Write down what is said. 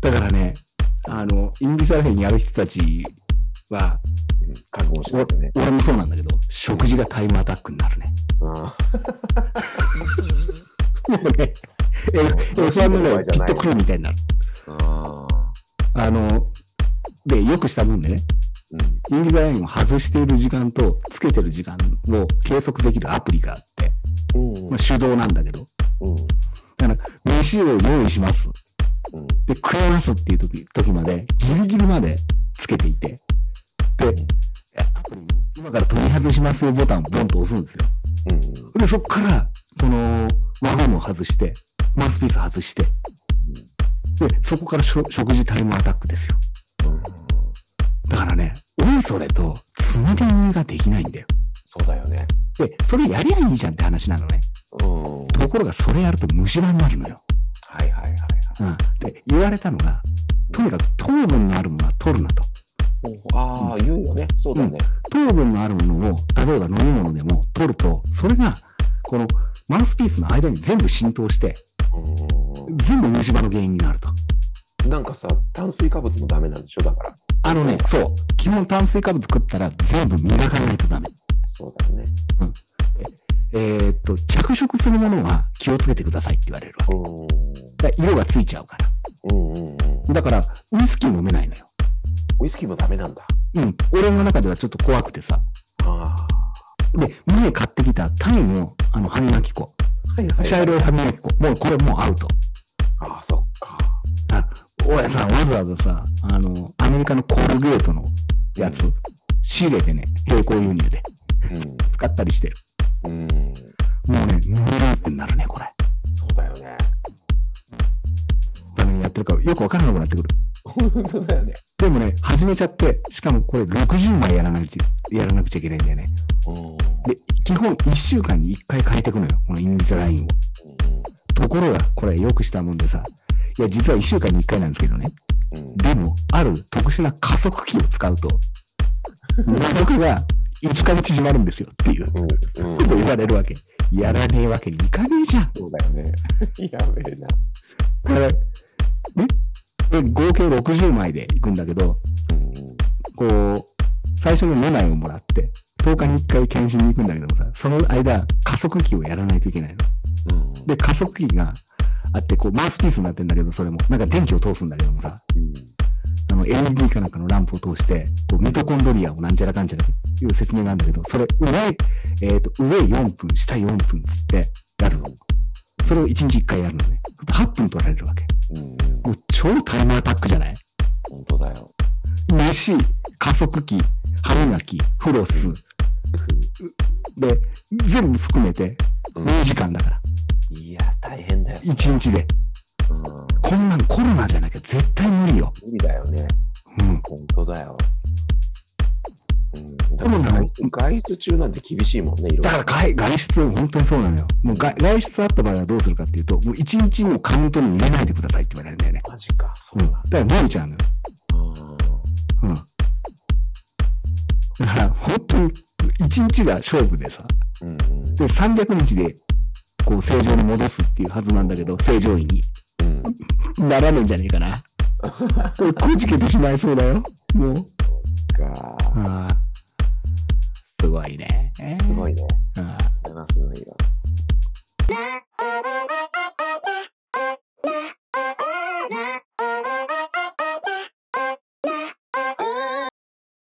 だからね、あの、インディサラフェンやる人たちは、うん覚悟しね。俺もそうなんだけど、食事がタイムアタックになるね。うん もうね、え F1 のね、ピットクルーみたいになる。ああの、で、よくしたもんでね、ーインディザラインを外している時間とつけてる時間を計測できるアプリがあって、うん。うん。まあ、手動なんだけど、うん。だから、飯を用意します。うん。で、食いますっていう時、時まで、ギリギリまでつけていて、で、えアプリの今から取り外しますよボタンをボンと押すんですよ。うん。で、そこから、この、ワゴンを外して、マウスピース外して、で、そこから食事タイムアタックですよ。だからね、おいそれと、つなぎ見ができないんだよ。そうだよね。で、それやりゃいいじゃんって話なのね。うん。ところがそれやると虫歯になるのよ。はいはいはいはい。うん。で、言われたのが、とにかく糖分のあるものは取るなと。ああ、言うよね。そうだね。糖分のあるものを、例えば飲み物でも取ると、それが、このマウスピースの間に全部浸透して、全部虫歯の原因になると。うん。なんかさ、炭水化物もダメなんでしょ？だから。あのね、そう。基本炭水化物食ったら全部磨かないとダメ。そうだよね。えーっと、着色するものは気をつけてくださいって言われるわけ。色がついちゃうから。うんうんうん。だから、ウイスキー飲めないのよ。ウイスキーもダメなんだ。うん。俺の中ではちょっと怖くてさ。あで、前買ってきたタイの、あの、歯磨き粉。あ。はいはい。茶色い歯磨き粉。もうこれもうアウト。ああ、そっか。あ、俺さ、わざわざさ、あの、アメリカのコールゲートのやつ、仕入れてね、並行輸入で使ったりしてる。うん。うん。もうね、無理ってなるね、これ。そうだよね。ダメにやってるから、よくわからなくなってくる。本当だよね。でもね、始めちゃって、しかもこれ60枚やらなくちゃ、やらなくちゃいけないんだよね。うん。で、基本1週間に1回変えていくのよ、このインディザラインを。ところが、これよくしたもんでさ、いや、実は1週間に1回なんですけどね。うん。でも、ある特殊な加速器を使うと、僕が5日に縮まるんですよっていうこうん。うん。と言われるわけ。やらねえわけにいかねえじゃん。そうだよね。やべえな。これ、ね？で合計60枚でいくんだけど、うん。こう、最初の2枚をもらって、10日に1回検診に行くんだけどもさ、その間、加速器をやらないといけないの。うん。で、加速器があって、こう、マウスピースになってんだけど、それも、なんか電気を通すんだけどもさ、あの、LED かなんかのランプを通して、こう、ミトコンドリアをなんちゃらかんちゃらという説明があるんだけど、それ、上、えっ、と、上4分、下4分つってやるの。それを1日1回やるのね。8分取られるわけ。うん。うん。もう超タイムアタックじゃない？本当だよ。飯、加速器、歯磨き、フロス、で、全部含めてうん2時間だから。いや、大変だよ。1日で。うん。こんなんコロナじゃなきゃ絶対無理よ。無理だよね。だよ。うん。だから外出外出中なんて厳しいもんね、いろいろ。だから外外出、本当にそうなのよ。もう外外出あった場合はどうするかっていうと、もう1日のカウントに入れないでくださいって言われるんだよね。マジか。そううん。だなんだ。から漏れちゃうのよ。うん。だから本当に1日が勝負でさ。うん。うん。で、300日で、こう、正常に戻すっていうはずなんだけど、正常位に。うん。ならねえんじゃねえかな。これ、こじけてしまいそうだよ。もう。か。ああすごいね。すごいね。ああ